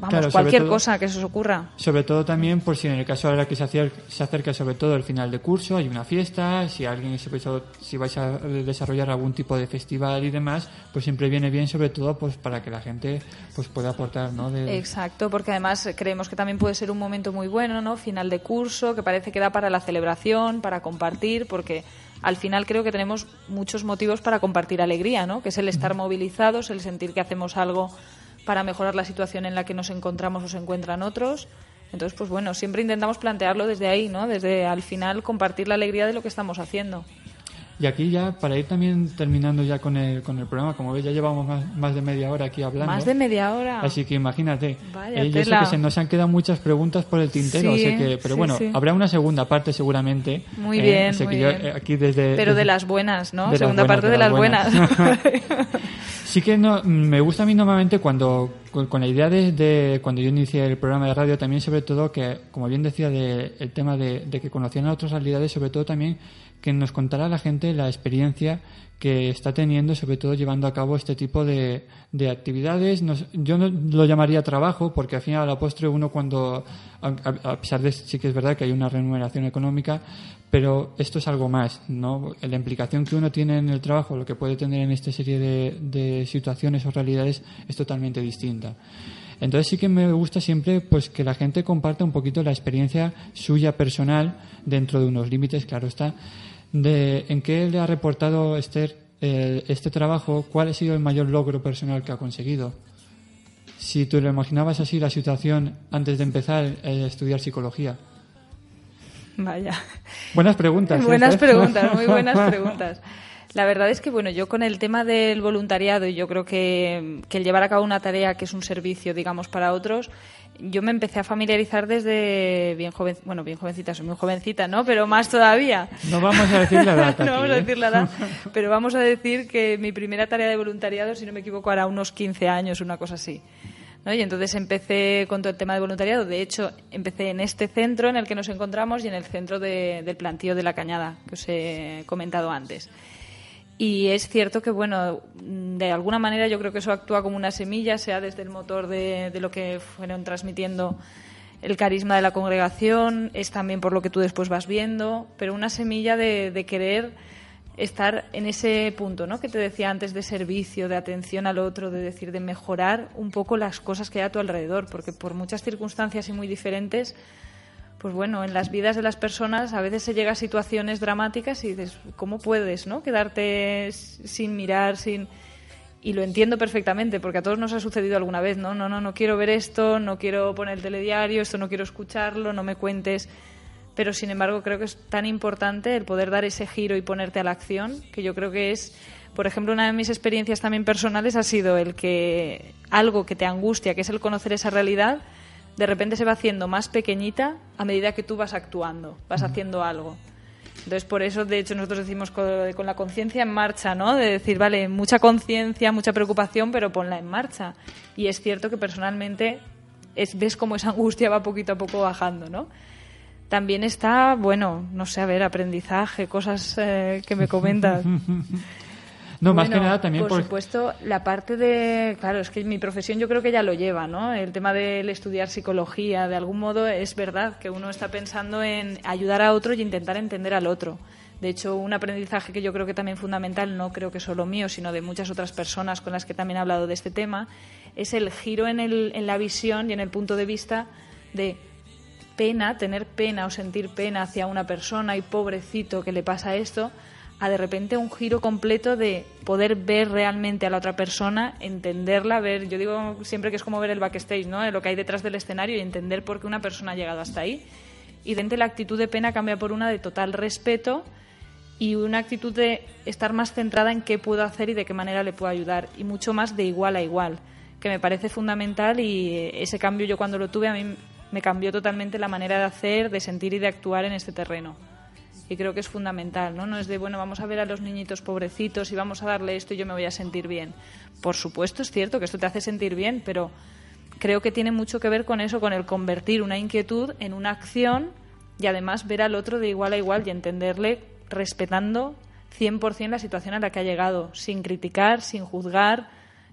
Vamos, Claro, cualquier todo- cosa que se os ocurra. Sobre todo también por si en el caso ahora que se acerca, se acerca sobre todo el final de curso, hay una fiesta, si alguien se pensó- si vais a desarrollar algún tipo de festival y demás, pues siempre viene bien sobre todo pues para que la gente pues pueda aportar, ¿no? De- Exacto, porque además creemos que también puede ser un momento muy bueno, ¿no? Final de curso, que parece que da para la celebración, para compartir, porque al final creo que tenemos muchos motivos para compartir alegría, ¿no? Que es el estar movilizados, el sentir que hacemos algo para mejorar la situación en la que nos encontramos o se encuentran otros. Entonces, pues bueno, siempre intentamos plantearlo desde ahí, ¿no? Desde al final compartir la alegría de lo que estamos haciendo. Y aquí ya, para ir también terminando ya con el, con el programa, como veis ya llevamos más, más de media hora aquí hablando. Más de media hora. Así que imagínate, Vaya eh, yo sé que se nos han quedado muchas preguntas por el tintero, Sí, o sea que, pero sí, bueno, sí. habrá una segunda parte seguramente. Muy eh, bien, o sea que muy yo, bien. eh, aquí desde, Pero de desde- las buenas, ¿no? de Segunda buenas, parte de las buenas. Sí que no, me gusta a mí normalmente cuando, con, la idea de, cuando yo inicié el programa de radio, también sobre todo que, como bien decía, de, el tema de, que conocieran otras realidades, sobre todo también que nos contara la gente la experiencia que está teniendo, sobre todo llevando a cabo este tipo de, de actividades. Yo no lo llamaría trabajo, porque al final a la postre uno cuando, a- a pesar de sí que es verdad que hay una remuneración económica, pero esto es algo más, ¿no? La implicación que uno tiene en el trabajo, lo que puede tener en esta serie de, de situaciones o realidades es totalmente distinta. Entonces sí que me gusta siempre pues que la gente comparta un poquito la experiencia suya personal dentro de unos límites, claro está, de en qué le ha reportado Esther eh, este trabajo, cuál ha sido el mayor logro personal que ha conseguido. Si tú lo imaginabas así la situación antes de empezar eh, a estudiar psicología. Vaya. Buenas preguntas. ¿eh, Buenas Esther? preguntas, muy buenas preguntas. La verdad es que, bueno, yo con el tema del voluntariado y yo creo que, que el llevar a cabo una tarea que es un servicio, digamos, para otros, yo me empecé a familiarizar desde bien joven, bueno, bien jovencita, soy muy jovencita, ¿no? Pero más todavía. No vamos a decir la edad no aquí, vamos a ¿eh? decir la edad, pero vamos a decir que mi primera tarea de voluntariado, si no me equivoco, era unos 15 años, una cosa así. ¿no? Y entonces empecé con todo el tema de voluntariado. De hecho, empecé en este centro en el que nos encontramos y en el centro de- del plantío de la Cañada, que os he comentado antes. Y es cierto que, bueno, de alguna manera yo creo que eso actúa como una semilla, sea desde el motor de, de lo que fueron transmitiendo el carisma de la congregación, es también por lo que tú después vas viendo, pero una semilla de, de querer estar en ese punto, ¿no? Que te decía antes de servicio, de atención al otro, de decir, de mejorar un poco las cosas que hay a tu alrededor, porque por muchas circunstancias y muy diferentes, pues bueno, en las vidas de las personas a veces se llega a situaciones dramáticas y dices, ¿cómo puedes, no? Quedarte sin mirar, sin y lo entiendo perfectamente porque a todos nos ha sucedido alguna vez, ¿no? No, no, no quiero ver esto, no quiero poner el telediario, esto no quiero escucharlo, no me cuentes pero sin embargo creo que es tan importante el poder dar ese giro y ponerte a la acción, que yo creo que es, por ejemplo, una de mis experiencias también personales ha sido el que algo que te angustia, que es el conocer esa realidad, de repente se va haciendo más pequeñita a medida que tú vas actuando, vas haciendo algo. Entonces, por eso, de hecho, nosotros decimos con, la conciencia en marcha, ¿no? De decir, vale, mucha conciencia, mucha preocupación, pero ponla en marcha. Y es cierto que personalmente es, ves cómo esa angustia va poquito a poco bajando, ¿no? También está, bueno, no sé, a ver, aprendizaje, cosas eh, que me comentas. No, más que nada también por, supuesto, la parte de, claro, es que mi profesión yo creo que ya lo lleva, ¿no? El tema del estudiar psicología, de algún modo es verdad que uno está pensando en ayudar a otro y intentar entender al otro. De hecho, un aprendizaje que yo creo que también fundamental, no creo que solo mío, sino de muchas otras personas con las que también he hablado de este tema, es el giro en, el, en la visión y en el punto de vista de pena, tener pena o sentir pena hacia una persona y pobrecito que le pasa esto, a de repente un giro completo de poder ver realmente a la otra persona, entenderla, ver, yo digo siempre que es como ver el backstage, ¿no? Lo que hay detrás del escenario y entender por qué una persona ha llegado hasta ahí. Y de la actitud de pena cambia por una de total respeto y una actitud de estar más centrada en qué puedo hacer y de qué manera le puedo ayudar y mucho más de igual a igual, que me parece fundamental y ese cambio yo cuando lo tuve a mí me cambió totalmente la manera de hacer, de sentir y de actuar en este terreno. Y creo que es fundamental, ¿no? No es de, bueno, vamos a ver a los niñitos pobrecitos y vamos a darle esto y yo me voy a sentir bien. Por supuesto, es cierto que esto te hace sentir bien, pero creo que tiene mucho que ver con eso, con el convertir una inquietud en una acción y además ver al otro de igual a igual y entenderle respetando 100% la situación a la que ha llegado, sin criticar, sin juzgar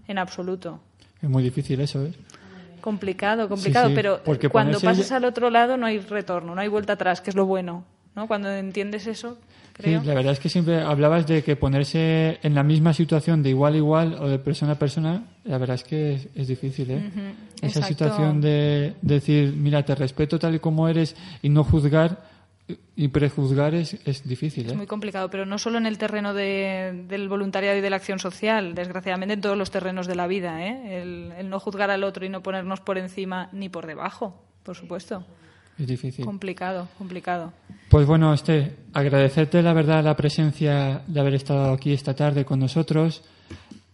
en absoluto. Es muy difícil eso, ¿eh? Complicado, complicado, pero cuando pasas al otro lado no hay retorno, no hay vuelta atrás, que es lo bueno, ¿no? Cuando entiendes eso, creo. Sí, la verdad es que siempre hablabas de que ponerse en la misma situación de igual a igual o de persona a persona, la verdad es que es, difícil, ¿eh? Esa situación de decir, mira, te respeto tal y como eres y no juzgar y prejuzgar es, es difícil. ¿eh? Es muy complicado, pero no solo en el terreno del voluntariado y de la acción social, desgraciadamente en todos los terrenos de la vida. ¿eh? El, no juzgar al otro y no ponernos por encima ni por debajo, por supuesto. Es difícil. Complicado, complicado. Pues bueno, este, agradecerte la verdad la presencia de haber estado aquí esta tarde con nosotros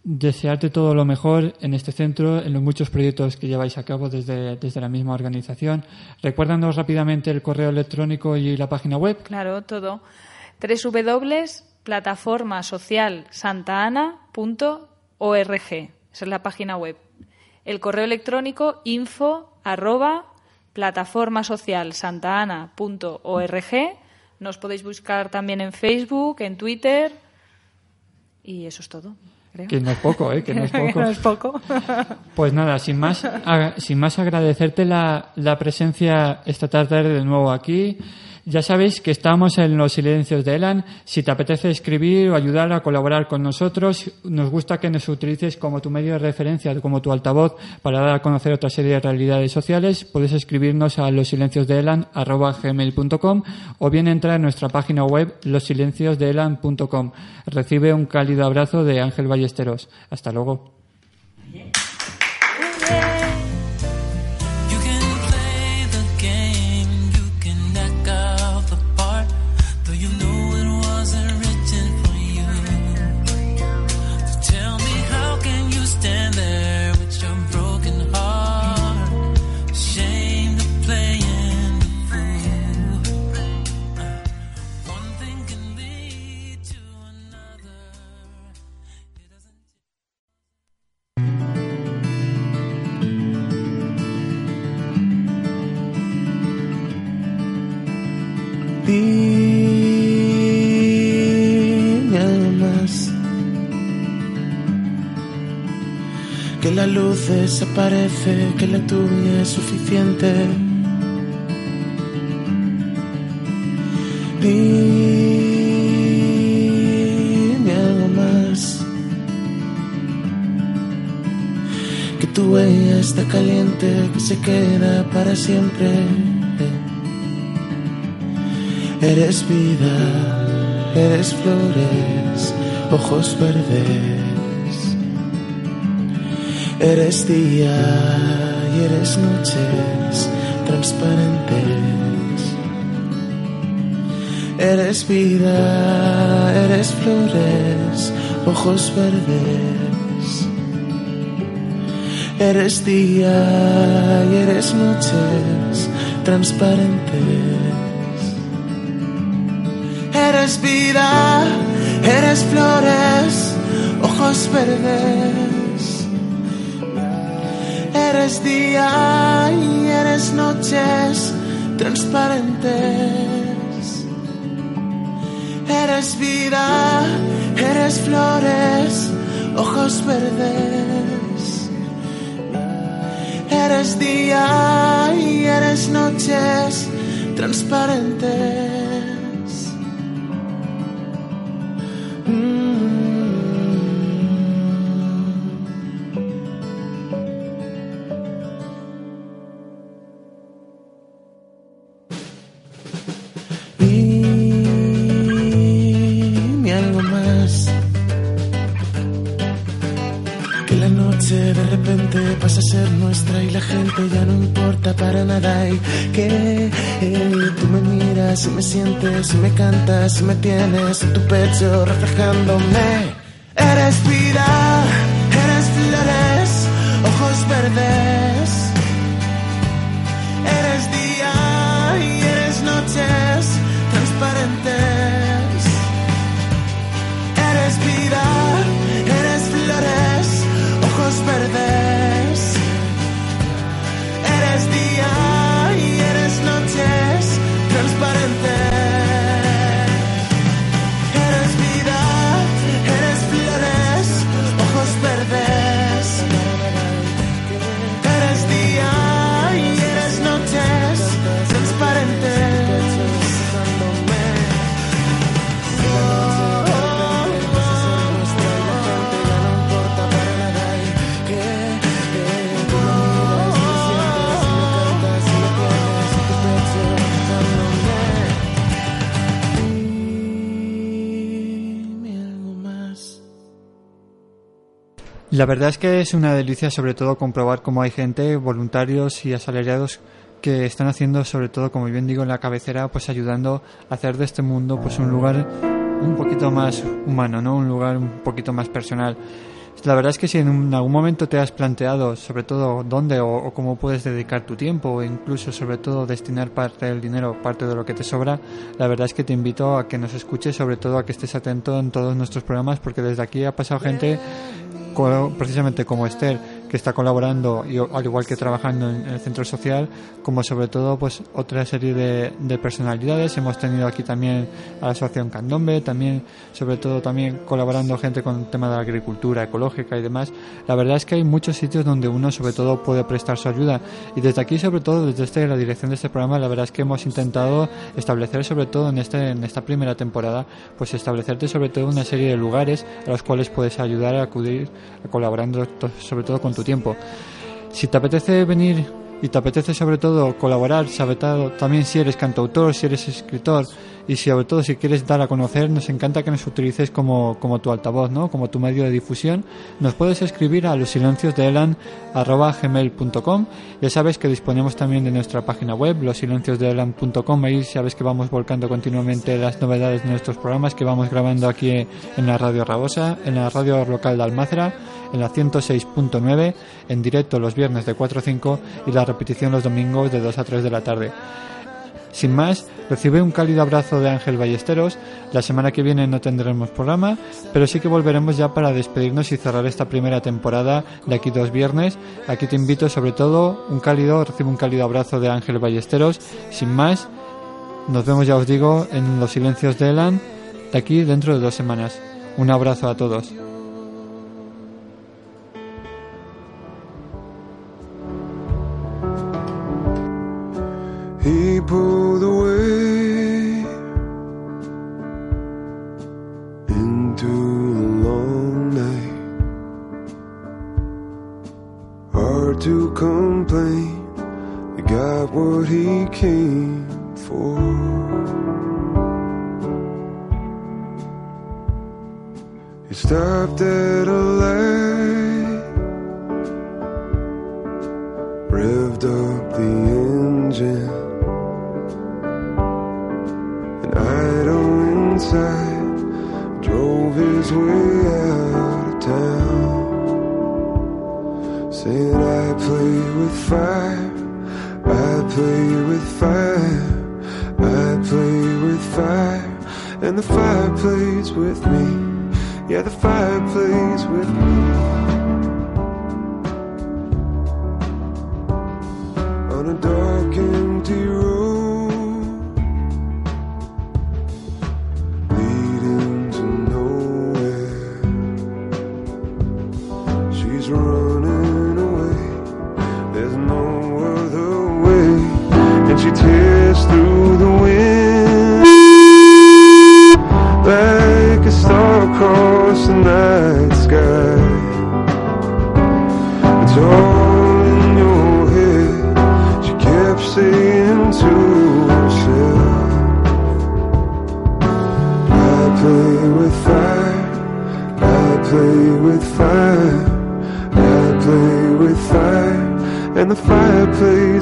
desearte todo lo mejor en este centro, en los muchos proyectos que lleváis a cabo desde, desde la misma organización. Recuérdanos rápidamente el correo electrónico y la página web. Claro, todo. www.plataformasocialsantaana.org. Esa es la página web. El correo electrónico info arroba plataformasocialsantaana.org. Nos podéis buscar también en Facebook, en Twitter y eso es todo. Que no es poco, ¿eh? Que no es poco. no es poco. pues nada, sin más, sin más agradecerte la, la presencia esta tarde de nuevo aquí. Ya sabéis que estamos en los silencios de Elan. Si te apetece escribir o ayudar a colaborar con nosotros, nos gusta que nos utilices como tu medio de referencia, como tu altavoz para dar a conocer otra serie de realidades sociales. Puedes escribirnos a losilenciosdeelan.com o bien entrar en nuestra página web losilenciosdeelan.com. Recibe un cálido abrazo de Ángel Ballesteros. Hasta luego. la luz desaparece, que la tuya es suficiente. Dime algo más. Que tu huella está caliente, que se queda para siempre. Eres vida, eres flores, ojos verdes. Eres día y eres noches transparentes. Eres vida, eres flores, ojos verdes. Eres día y eres noches transparentes. Eres vida, eres flores, ojos verdes. Eres día y eres noches transparentes. Eres vida, eres flores, ojos verdes. Eres día y eres noches transparentes. Y me cantas y me tienes en tu pecho reflejándome La verdad es que es una delicia sobre todo comprobar cómo hay gente, voluntarios y asalariados que están haciendo sobre todo, como bien digo, en la cabecera, pues ayudando a hacer de este mundo pues un lugar un poquito más humano, ¿no? Un lugar un poquito más personal. La verdad es que si en algún momento te has planteado sobre todo dónde o, o cómo puedes dedicar tu tiempo o incluso sobre todo destinar parte del dinero, parte de lo que te sobra, la verdad es que te invito a que nos escuches, sobre todo a que estés atento en todos nuestros programas porque desde aquí ha pasado gente precisamente como Esther que está colaborando y al igual que trabajando en, el centro social como sobre todo pues otra serie de, de personalidades. Hemos tenido aquí también a la asociación Candombe también sobre todo también colaborando gente con el tema de la agricultura ecológica y demás. La verdad es que hay muchos sitios donde uno sobre todo puede prestar su ayuda. Y desde aquí sobre todo desde este, la dirección de este programa la verdad es que hemos intentado establecer sobre todo en este en esta primera temporada pues establecerte sobre todo una serie de lugares a los cuales puedes ayudar a acudir colaborando to- sobre todo con tu tiempo si te apetece venir y te apetece sobre todo colaborar, sobre todo también si eres cantautor, si eres escritor y sobre todo si quieres dar a conocer, nos encanta que nos utilices como, como tu altavoz, ¿no? como tu medio de difusión. Nos puedes escribir a los. Ya sabes que disponemos también de nuestra página web, losilenciosdeelan.com. Ahí sabes que vamos volcando continuamente las novedades de nuestros programas que vamos grabando aquí en la radio Rabosa, en la radio local de Almácera en la 106.9, en directo los viernes de 4 a 5 y la repetición los domingos de 2 a 3 de la tarde. Sin más, recibe un cálido abrazo de Ángel Ballesteros. La semana que viene no tendremos programa, pero sí que volveremos ya para despedirnos y cerrar esta primera temporada de aquí dos viernes. Aquí te invito sobre todo un cálido, recibe un cálido abrazo de Ángel Ballesteros. Sin más, nos vemos ya os digo en los silencios de Elan de aquí dentro de dos semanas. Un abrazo a todos.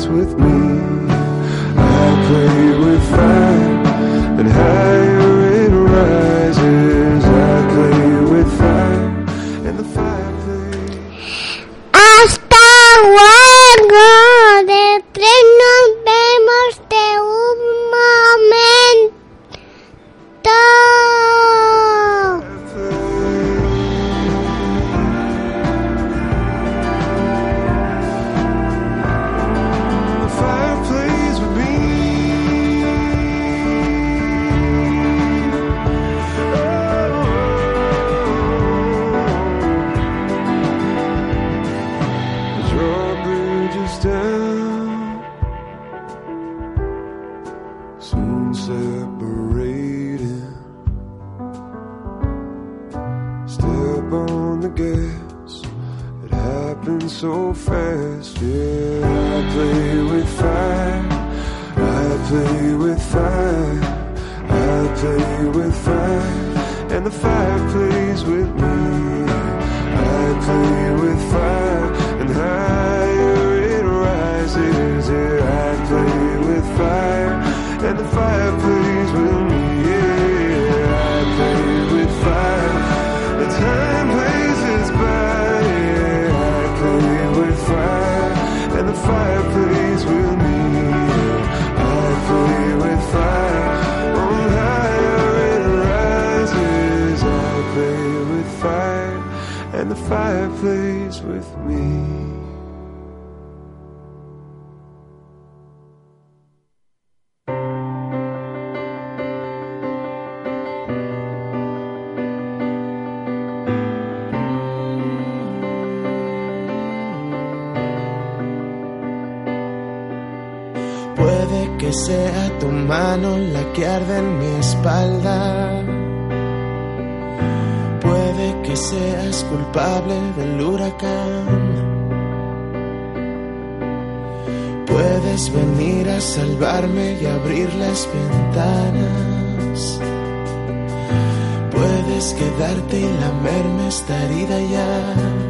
with me. phase with me. Puede que sea tu mano la que arde en mi espalda seas culpable del huracán. Puedes venir a salvarme y abrir las ventanas. Puedes quedarte y lamerme esta herida ya.